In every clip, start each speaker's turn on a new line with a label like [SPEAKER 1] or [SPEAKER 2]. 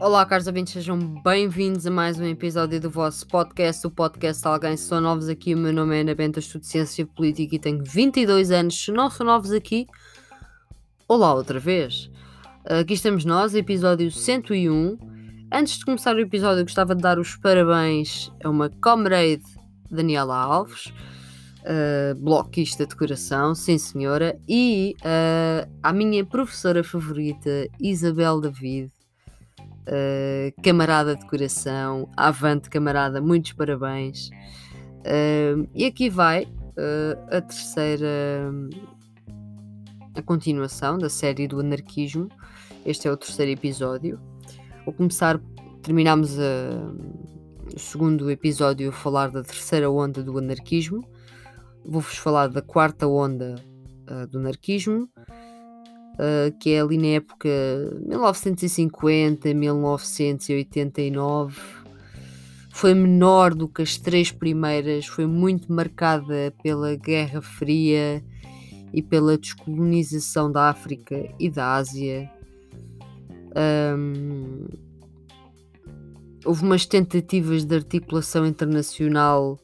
[SPEAKER 1] Olá, caros ouvintes, sejam bem-vindos a mais um episódio do vosso podcast, o podcast Alguém. Se são novos aqui, o meu nome é Ana Benta, estudo Ciência Política e tenho 22 anos. Se não são novos aqui, olá outra vez. Aqui estamos nós, episódio 101. Antes de começar o episódio, gostava de dar os parabéns a uma comrade Daniela Alves, uh, bloquista de coração, sim senhora, e uh, à minha professora favorita, Isabel David, uh, camarada de coração, avante camarada, muitos parabéns. Uh, e aqui vai uh, a terceira, a continuação da série do anarquismo. Este é o terceiro episódio. Vou começar, terminamos o segundo episódio a falar da terceira onda do anarquismo. Vou-vos falar da quarta onda do anarquismo uh, que é ali na época 1950, 1989. Foi menor do que as três primeiras, foi muito marcada pela Guerra Fria e pela descolonização da África e da Ásia. Um, houve umas tentativas de articulação internacional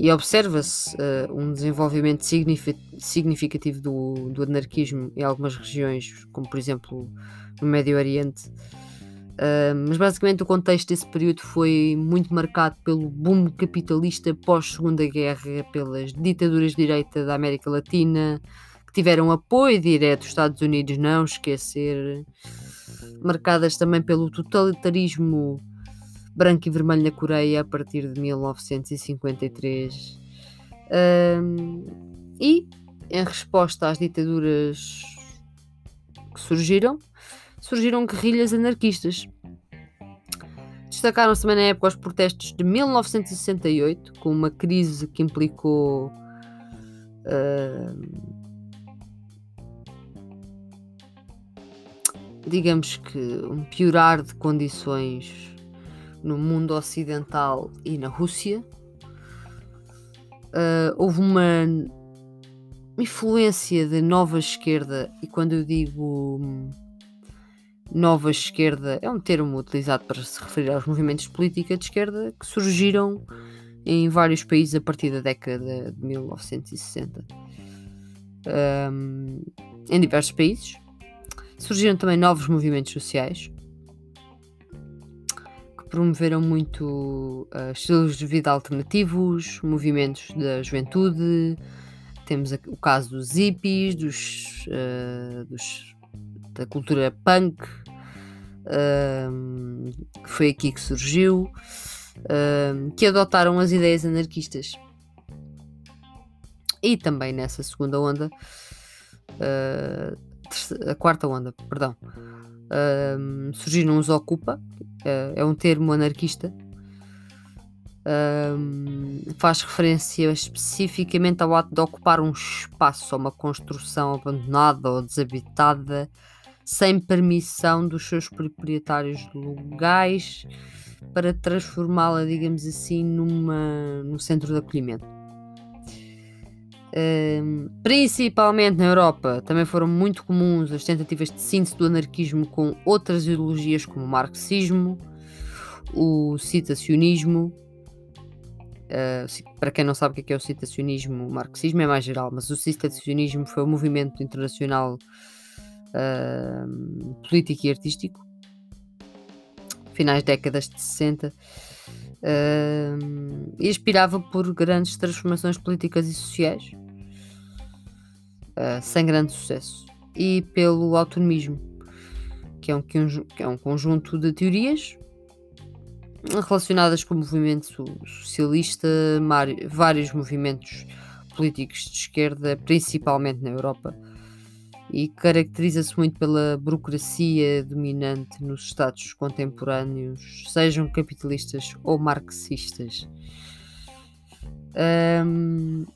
[SPEAKER 1] e observa-se uh, um desenvolvimento significativo do, do, anarquismo em algumas regiões, como por exemplo no Médio Oriente. Uh, mas basicamente o contexto desse período foi muito marcado pelo boom capitalista pós-Segunda Guerra, pelas ditaduras de direita da América Latina, que tiveram apoio direto dos Estados Unidos, não esquecer, marcadas também pelo totalitarismo branco e vermelho na Coreia a partir de 1953. Um, e, em resposta às ditaduras que surgiram, surgiram guerrilhas anarquistas. Destacaram-se também na época os protestos de 1968, com uma crise que implicou. Digamos que um piorar de condições no mundo ocidental e na Rússia. Uh, houve uma influência de nova esquerda, e quando eu digo hum, nova esquerda, é um termo utilizado para se referir aos movimentos de política de esquerda que surgiram em vários países a partir da década de 1960. Um, em diversos países. Surgiram também novos movimentos sociais, promoveram muito uh, estilos de vida alternativos, movimentos da juventude. Temos o caso dos hippies, dos, uh, dos da cultura punk, uh, que foi aqui que surgiu, que adotaram as ideias anarquistas. E também nessa segunda onda, a quarta onda, perdão, surgiram os Ocupa, uh, é um termo anarquista, faz referência especificamente ao ato de ocupar um espaço ou uma construção abandonada ou desabitada sem permissão dos seus proprietários legais para transformá-la, digamos assim, numa, num centro de acolhimento. Principalmente na Europa, também foram muito comuns as tentativas de síntese do anarquismo com outras ideologias como o marxismo, o citacionismo. Uh, para quem não sabe o que é, é o citacionismo, o marxismo é mais geral, mas o citacionismo foi um movimento internacional uh, político e artístico, finais décadas de 60, uh, e aspirava por grandes transformações políticas e sociais, sem grande sucesso, e pelo autonomismo, que é um, que é um conjunto de teorias relacionadas com o movimento socialista, vários movimentos políticos de esquerda, principalmente na Europa, e caracteriza-se muito pela burocracia dominante nos Estados contemporâneos, sejam capitalistas ou marxistas. Um,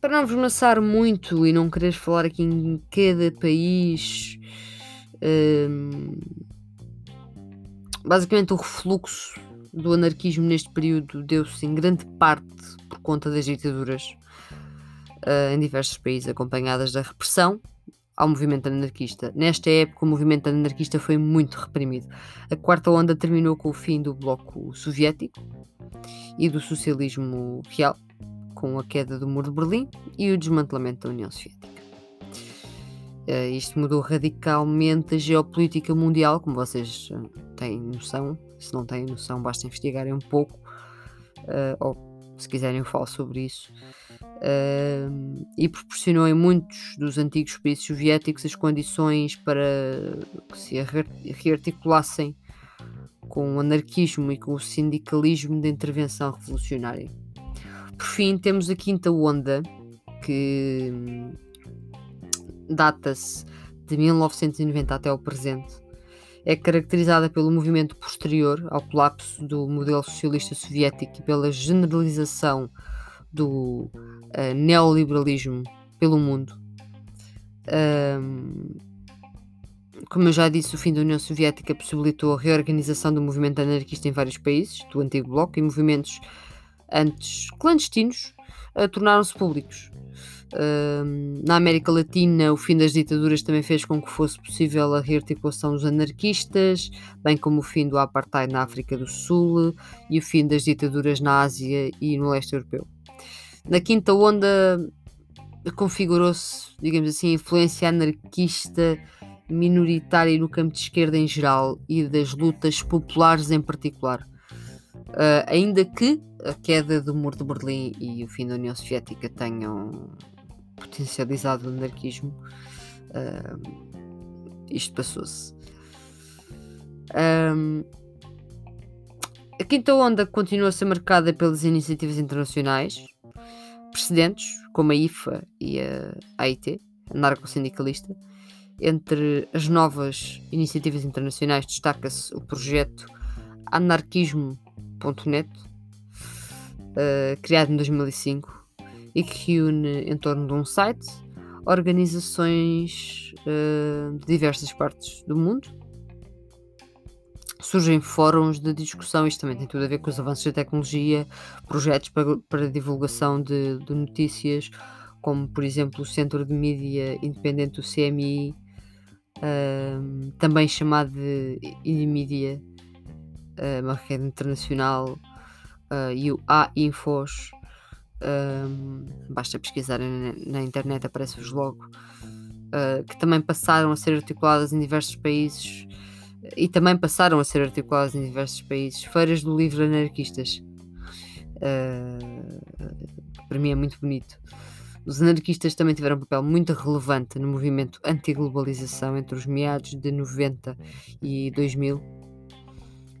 [SPEAKER 1] para não vos maçar muito e não querer falar aqui em cada país. Um, Basicamente, o refluxo do anarquismo neste período deu-se em grande parte por conta das ditaduras uh, em diversos países, acompanhadas da repressão ao movimento anarquista. Nesta época, o movimento anarquista foi muito reprimido. A quarta onda terminou com o fim do bloco soviético e do socialismo real, com a queda do Muro de Berlim e o desmantelamento da União Soviética. Uh, isto mudou radicalmente a geopolítica mundial, como vocês uh, têm noção. Se não têm noção, basta investigarem um pouco, uh, ou se quiserem, eu falo sobre isso. e proporcionou em muitos dos antigos países soviéticos as condições para que se rearticulassem com o anarquismo e com o sindicalismo de intervenção revolucionária. Por fim, temos a quinta onda, que data-se de 1990 até ao presente, é caracterizada pelo movimento posterior ao colapso do modelo socialista soviético e pela generalização do uh, neoliberalismo pelo mundo. Um, como eu já disse, o fim da União Soviética possibilitou a reorganização do movimento anarquista em vários países do antigo bloco e movimentos antes clandestinos uh, tornaram-se públicos. Uh, na América Latina, o fim das ditaduras também fez com que fosse possível a rearticulação dos anarquistas, bem como o fim do apartheid na África do Sul e o fim das ditaduras na Ásia e no leste europeu. Na quinta onda, configurou-se, digamos assim, a influência anarquista minoritária no campo de esquerda em geral e das lutas populares em particular. Uh, ainda que a queda do muro de Berlim e o fim da União Soviética tenham potencializado o anarquismo, uh, isto passou-se. Um, a quinta onda continua a ser marcada pelas iniciativas internacionais precedentes, como a IFA e a AIT, anarco-sindicalista. Entre as novas iniciativas internacionais destaca-se o projeto anarquismo.net, uh, criado em 2005, e que reúne em torno de um site organizações uh, de diversas partes do mundo. Surgem fóruns de discussão, isto também tem tudo a ver com os avanços da tecnologia, projetos para, para divulgação de, de notícias, como por exemplo o Centro de Mídia Independente do CMI, uh, ehm, também chamado de uh, uma rede internacional, uh, e o A-Infos, um, basta pesquisar na, na internet, aparece-vos logo, uh, que também passaram a ser articuladas em diversos países e também passaram a ser articuladas em diversos países, feiras do livro anarquistas. Uh, para mim é muito bonito. Os anarquistas também tiveram um papel muito relevante no movimento anti-globalização entre os meados de 90 e 2000 e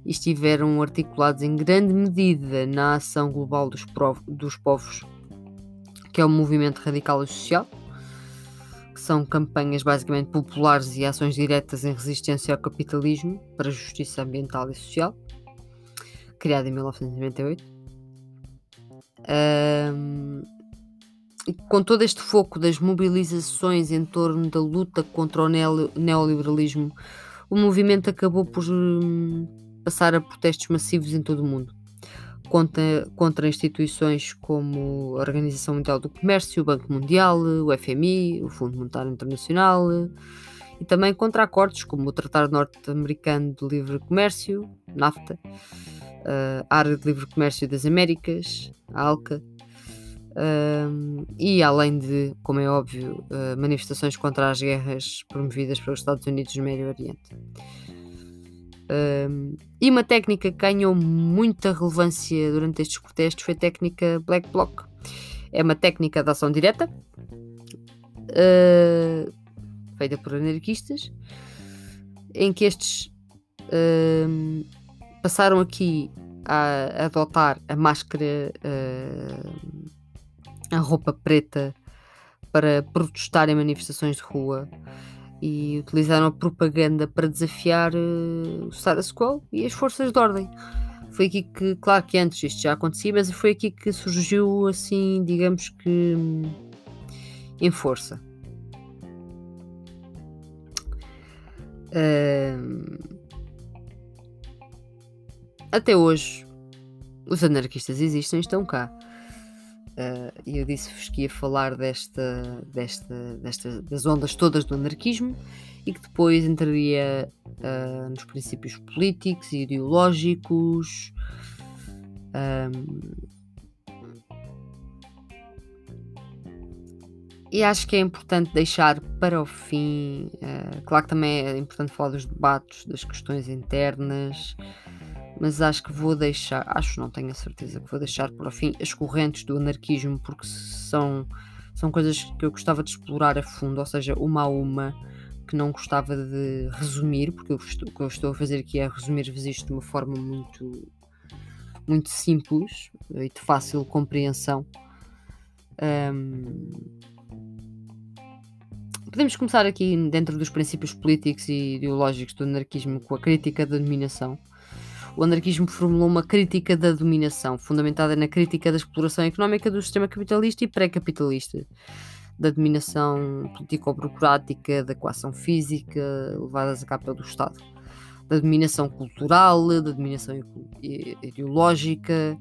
[SPEAKER 1] estiveram articulados em grande medida na ação global dos, dos povos, que é o movimento radical e social, que são campanhas basicamente populares e ações diretas em resistência ao capitalismo para a justiça ambiental e social, criada em 1998. Um, com todo este foco das mobilizações em torno da luta contra o neoliberalismo, o movimento acabou por hum, passar a protestos massivos em todo o mundo contra, contra instituições como a Organização Mundial do Comércio, o Banco Mundial, o FMI, o Fundo Monetário Internacional e também contra acordos como o Tratado Norte-Americano de Livre Comércio, NAFTA, a Área de Livre Comércio das Américas, a ALCA, e além de, como é óbvio, uh, manifestações contra as guerras promovidas pelos Estados Unidos no Médio Oriente. E uma técnica que ganhou muita relevância durante estes protestos foi a técnica Black Bloc. É uma técnica de ação direta, uh, feita por anarquistas, em que estes uh, passaram aqui a adotar a máscara, uh, a roupa preta para protestar em manifestações de rua e utilizaram a propaganda para desafiar uh, o status quo e as forças de ordem. Foi aqui que, claro que antes isto já acontecia, mas foi aqui que surgiu assim, digamos que hum, em força. Uh, até hoje, os anarquistas existem, estão cá. Uh, eu disse-vos que ia falar desta, desta, desta, das ondas todas do anarquismo e que depois entraria uh, nos princípios políticos e ideológicos. Um, e acho que é importante deixar para o fim. Uh, claro que também é importante falar dos debates, das questões internas, mas acho que vou deixar, acho não tenho a certeza que vou deixar para o fim as correntes do anarquismo, porque são, são coisas que eu gostava de explorar a fundo, ou seja, uma a uma, que não gostava de resumir, porque eu, o que eu estou a fazer aqui é resumir-vos isto de uma forma muito, muito simples e de fácil compreensão. Um, Podemos começar aqui dentro dos princípios políticos e ideológicos do anarquismo com a crítica da dominação. O anarquismo formulou uma crítica da dominação, fundamentada na crítica da exploração económica do sistema capitalista e pré-capitalista, da dominação político-burocrática, da coação física levadas a cabo pelo Estado, da dominação cultural, da dominação ideológica,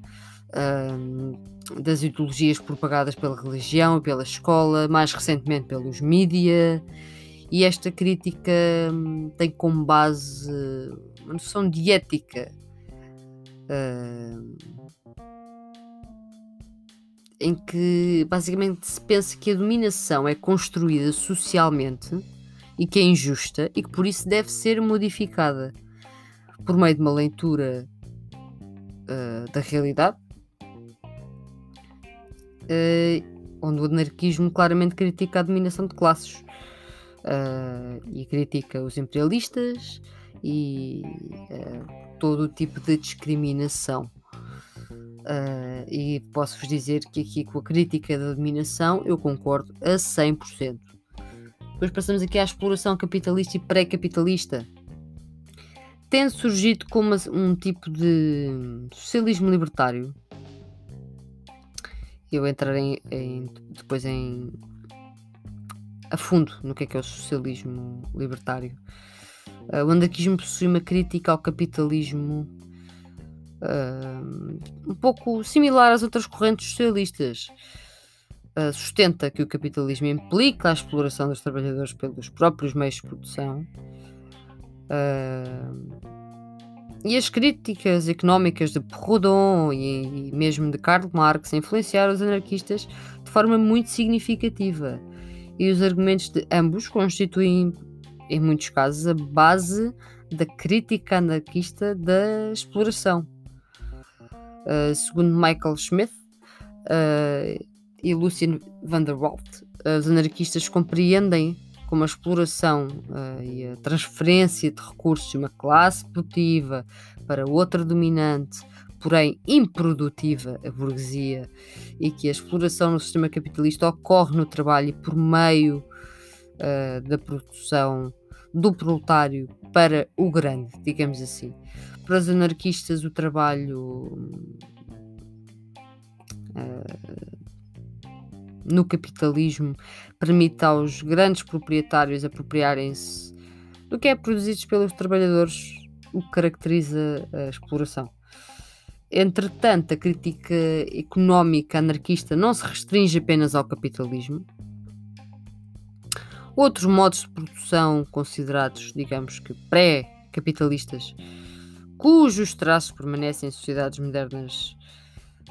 [SPEAKER 1] das ideologias propagadas pela religião pela escola, mais recentemente pelos mídia, e esta crítica hum, tem como base uma noção de ética. Uh, em que basicamente se pensa que a dominação é construída socialmente e que é injusta e que por isso deve ser modificada por meio de uma leitura uh, da realidade uh, onde o anarquismo claramente critica a dominação de classes uh, e critica os imperialistas e uh, todo o tipo de discriminação. e posso-vos dizer que aqui com a crítica da dominação eu concordo a 100%. Depois passamos aqui à exploração capitalista e pré-capitalista. Tem surgido como um tipo de socialismo libertário eu entrarei em, depois em a fundo no que é que é o socialismo libertário. Uh, o anarquismo possui uma crítica ao capitalismo uh, um pouco similar às outras correntes socialistas. Uh, sustenta que o capitalismo implica a exploração dos trabalhadores pelos próprios meios de produção. E as críticas económicas de Proudhon e, e mesmo de Karl Marx influenciaram os anarquistas de forma muito significativa. E os argumentos de ambos constituem, em muitos casos, a base da crítica anarquista da exploração. Uh, segundo Michael Smith uh, e Lucien van der Walt, uh, os anarquistas compreendem como a exploração uh, e a transferência de recursos de uma classe produtiva para outra dominante, porém improdutiva, a burguesia, e que a exploração no sistema capitalista ocorre no trabalho e por meio uh, da produção do proletário para o grande, digamos assim. Para os anarquistas, o trabalho. Uh, no capitalismo permite aos grandes proprietários apropriarem-se do que é produzido pelos trabalhadores, o que caracteriza a exploração. Entretanto, a crítica económica anarquista não se restringe apenas ao capitalismo. Outros modos de produção considerados, digamos que pré-capitalistas, cujos traços permanecem em sociedades modernas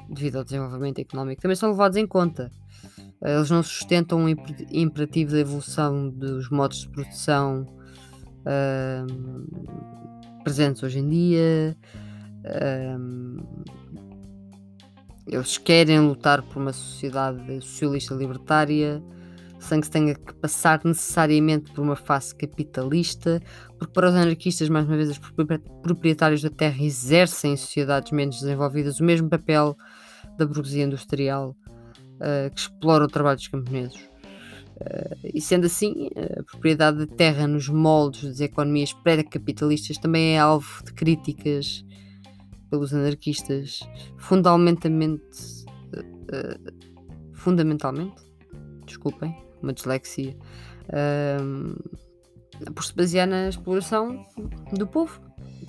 [SPEAKER 1] devido ao desenvolvimento económico, também são levados em conta. Eles não sustentam o imperativo da evolução dos modos de produção uh, presentes hoje em dia. Eles querem lutar por uma sociedade socialista libertária sem que se tenha que passar necessariamente por uma face capitalista, porque para os anarquistas, mais uma vez, os proprietários da terra exercem em sociedades menos desenvolvidas o mesmo papel da burguesia industrial uh, que explora o trabalho dos camponeses. Uh, e sendo assim, a propriedade da terra nos moldes das economias pré-capitalistas também é alvo de críticas pelos anarquistas, fundamentalmente, uh, fundamentalmente, desculpem, uma dislexia, por se basear na exploração do povo.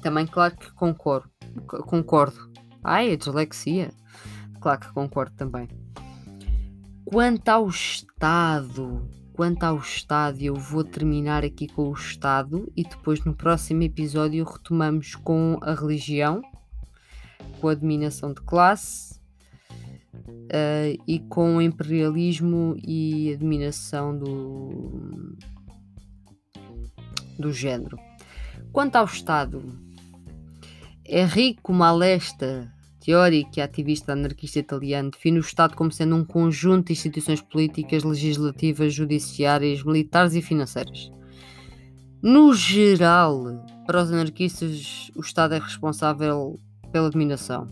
[SPEAKER 1] Também, claro que concordo. concordo. Ai, a dislexia. Claro que concordo também. Quanto ao Estado, quanto ao Estado, eu vou terminar aqui com o Estado e depois no próximo episódio retomamos com a religião, com a dominação de classe uh, e com o imperialismo e a dominação do, do género. Quanto ao Estado, Enrico Malesta, teórico e ativista anarquista italiano, define o Estado como sendo um conjunto de instituições políticas, legislativas, judiciárias, militares e financeiras. No geral, para os anarquistas, o Estado é responsável pela dominação,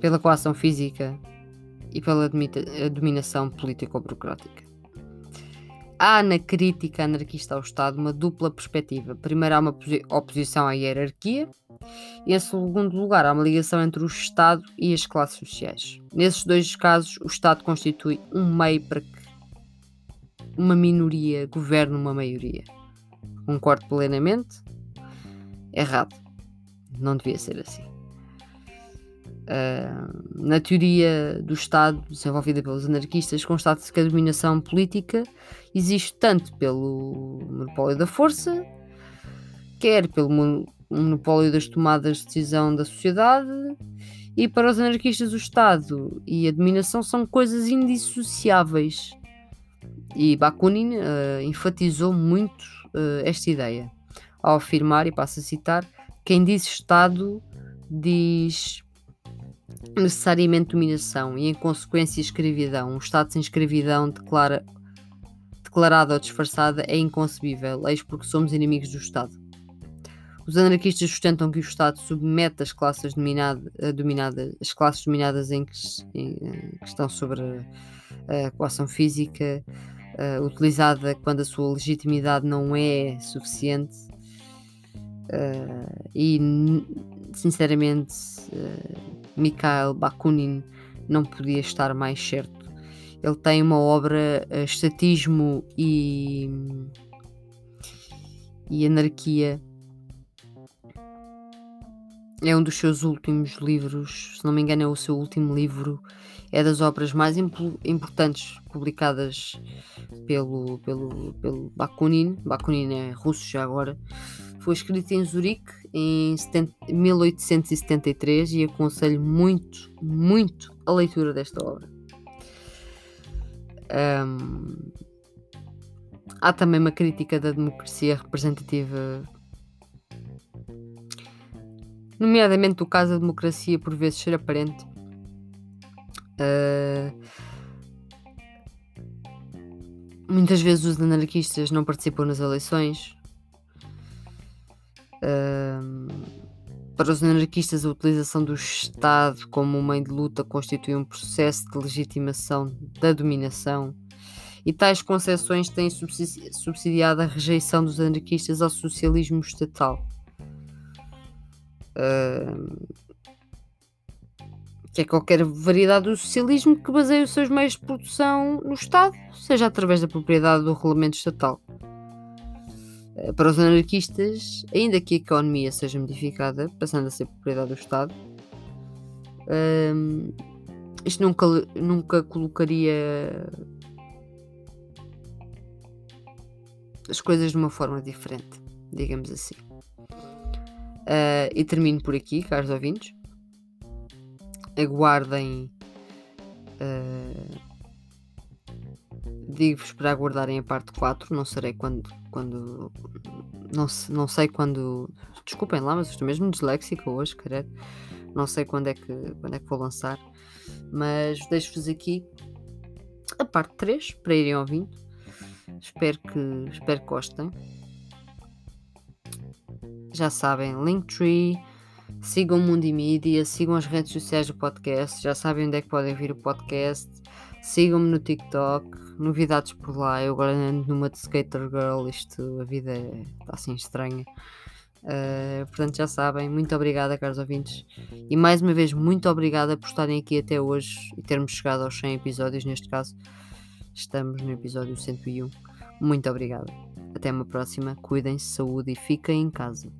[SPEAKER 1] pela coação física e pela dominação político-burocrática. Há na crítica anarquista ao Estado uma dupla perspectiva. Primeiro, há uma oposição à hierarquia, e, em segundo lugar, há uma ligação entre o Estado e as classes sociais. Nesses dois casos, o Estado constitui um meio para que uma minoria governe uma maioria. Concordo plenamente. Errado. Não devia ser assim. Uh, na teoria do Estado, desenvolvida pelos anarquistas, constata-se que a dominação política existe tanto pelo monopólio da força, quer pelo monopólio das tomadas de decisão da sociedade, e para os anarquistas, o Estado e a dominação são coisas indissociáveis. E Bakunin uh, enfatizou muito uh, esta ideia ao afirmar, e passo a citar: quem diz Estado diz necessariamente dominação e, em consequência, escravidão. Um Estado sem escravidão declara, declarada ou disfarçada é inconcebível, eis porque somos inimigos do Estado. Os anarquistas sustentam que o Estado submete as classes dominada, eh, dominadas, as classes dominadas em que, em, que estão sobre a coação física, uh, utilizada quando a sua legitimidade não é suficiente. Uh, e sinceramente, uh, Mikhail Bakunin não podia estar mais certo. Ele tem uma obra uh, Estatismo e, e Anarquia. É um dos seus últimos livros, se não me engano, é o seu último livro. É das obras mais importantes publicadas pelo, pelo, pelo Bakunin. Bakunin é russo já agora. Foi escrito em Zurique em 1873 e aconselho muito, muito a leitura desta obra. Um, há também uma crítica da democracia representativa, nomeadamente o caso da democracia por vezes ser aparente. Uh, muitas vezes os anarquistas não participam nas eleições, para os anarquistas, a utilização do Estado como meio de luta constitui um processo de legitimação da dominação, e tais concepções têm subsidiado a rejeição dos anarquistas ao socialismo estatal. Uh, que é qualquer variedade do socialismo que baseie os seus meios de produção no Estado, seja através da propriedade do regulamento estatal. Eh, para os anarquistas, ainda que a economia seja modificada, passando a ser propriedade do Estado, um, isto nunca, nunca colocaria as coisas de uma forma diferente, digamos assim. Uh, e termino por aqui, caros ouvintes. Aguardem. Uh, Digo-vos para aguardarem a parte 4. Não serei quando quando. Não, não sei quando. Desculpem lá, mas estou mesmo disléxica hoje, credo. Não sei quando é que, quando é que vou lançar. Mas deixo-vos aqui a parte 3 para irem ouvindo. Espero que, espero que gostem. Já sabem, Linktree, sigam o Multimídia, sigam as redes sociais do podcast, já sabem onde é que podem vir o podcast. Sigam-me no TikTok, novidades por lá. Eu agora ando numa de Skater Girl, isto, a vida está assim estranha. Uh, portanto, já sabem, muito obrigada, caros ouvintes. E mais uma vez, muito obrigada por estarem aqui até hoje e termos chegado aos 100 episódios. Neste caso, estamos no episódio 101. Muito obrigada. Até uma próxima. Cuidem-se, saúde e fiquem em casa.